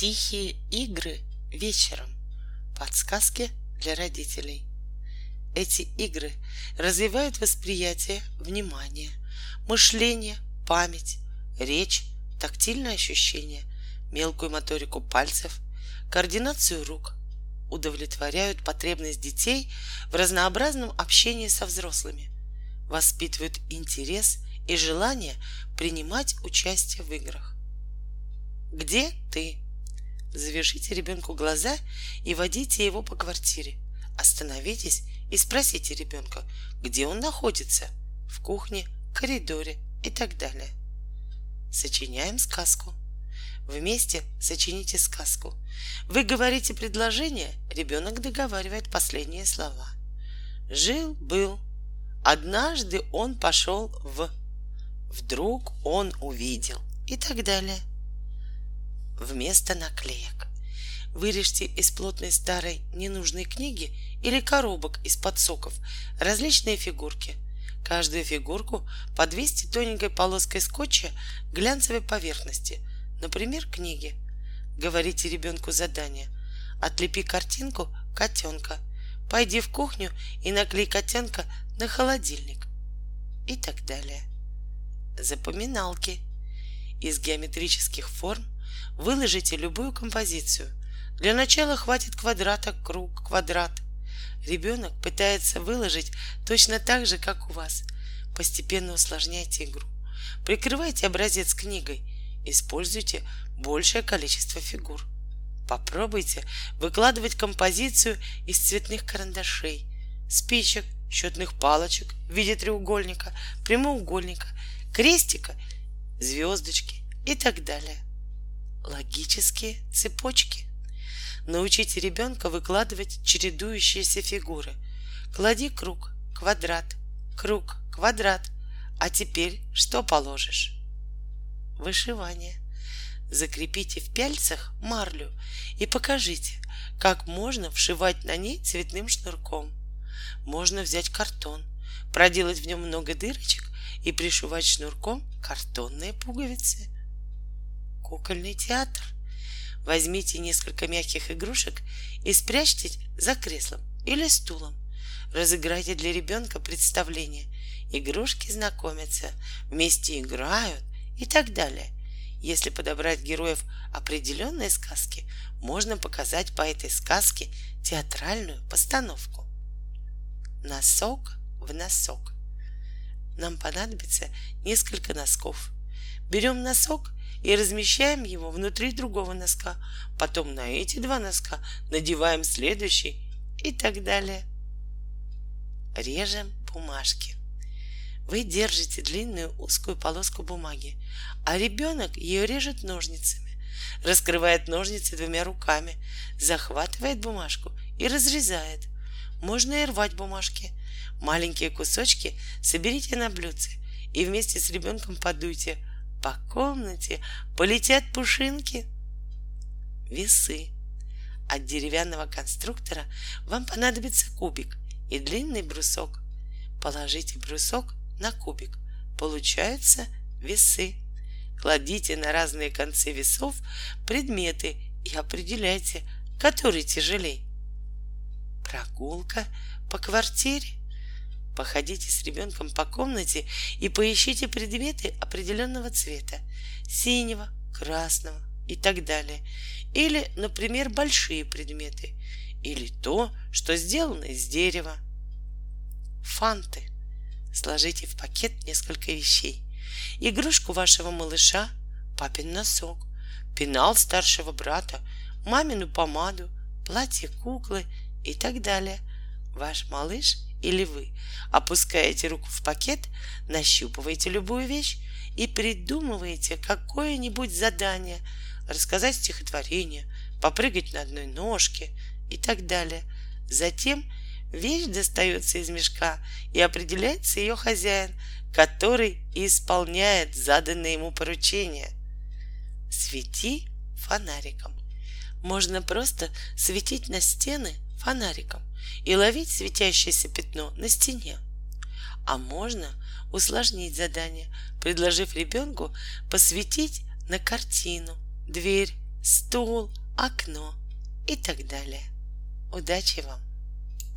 Тихие игры вечером. Подсказки для родителей. Эти игры развивают восприятие, внимание, мышление, память, речь, тактильное ощущение, мелкую моторику пальцев, координацию рук, удовлетворяют потребность детей в разнообразном общении со взрослыми, воспитывают интерес и желание принимать участие в играх. Где ты? Завяжите ребенку глаза и водите его по квартире. Остановитесь и спросите ребенка, где он находится, в кухне, коридоре и так далее. Сочиняем сказку. Вместе сочините сказку. Вы говорите предложение, ребенок договаривает последние слова. Жил, был. Однажды он пошел в. Вдруг он увидел. И так далее вместо наклеек. Вырежьте из плотной старой ненужной книги или коробок из-под соков различные фигурки. Каждую фигурку подвесьте тоненькой полоской скотча глянцевой поверхности, например, книги. Говорите ребенку задание. Отлепи картинку котенка. Пойди в кухню и наклей котенка на холодильник. И так далее. Запоминалки. Из геометрических форм – Выложите любую композицию. Для начала хватит квадрата, круг, квадрат. Ребенок пытается выложить точно так же, как у вас. Постепенно усложняйте игру. Прикрывайте образец книгой. Используйте большее количество фигур. Попробуйте выкладывать композицию из цветных карандашей, спичек, счетных палочек в виде треугольника, прямоугольника, крестика, звездочки и так далее логические цепочки. Научите ребенка выкладывать чередующиеся фигуры. Клади круг, квадрат, круг, квадрат. А теперь что положишь? Вышивание. Закрепите в пяльцах марлю и покажите, как можно вшивать на ней цветным шнурком. Можно взять картон, проделать в нем много дырочек и пришивать шнурком картонные пуговицы – кукольный театр. Возьмите несколько мягких игрушек и спрячьте за креслом или стулом. Разыграйте для ребенка представление. Игрушки знакомятся, вместе играют и так далее. Если подобрать героев определенной сказки, можно показать по этой сказке театральную постановку. Носок в носок. Нам понадобится несколько носков. Берем носок и размещаем его внутри другого носка. Потом на эти два носка надеваем следующий и так далее. Режем бумажки. Вы держите длинную узкую полоску бумаги, а ребенок ее режет ножницами, раскрывает ножницы двумя руками, захватывает бумажку и разрезает. Можно и рвать бумажки. Маленькие кусочки соберите на блюдце и вместе с ребенком подуйте – по комнате полетят пушинки. Весы. От деревянного конструктора вам понадобится кубик и длинный брусок. Положите брусок на кубик. Получаются весы. Кладите на разные концы весов предметы и определяйте, который тяжелей. Прогулка по квартире. Походите с ребенком по комнате и поищите предметы определенного цвета — синего, красного и так далее. Или, например, большие предметы. Или то, что сделано из дерева. Фанты. Сложите в пакет несколько вещей. Игрушку вашего малыша, папин носок, пенал старшего брата, мамину помаду, платье куклы и так далее. Ваш малыш — или вы опускаете руку в пакет, нащупываете любую вещь и придумываете какое-нибудь задание, рассказать стихотворение, попрыгать на одной ножке и так далее. Затем вещь достается из мешка и определяется ее хозяин, который исполняет заданное ему поручение. Свети фонариком. Можно просто светить на стены фонариком и ловить светящееся пятно на стене. А можно усложнить задание, предложив ребенку посветить на картину, дверь стул, окно и так далее. Удачи вам!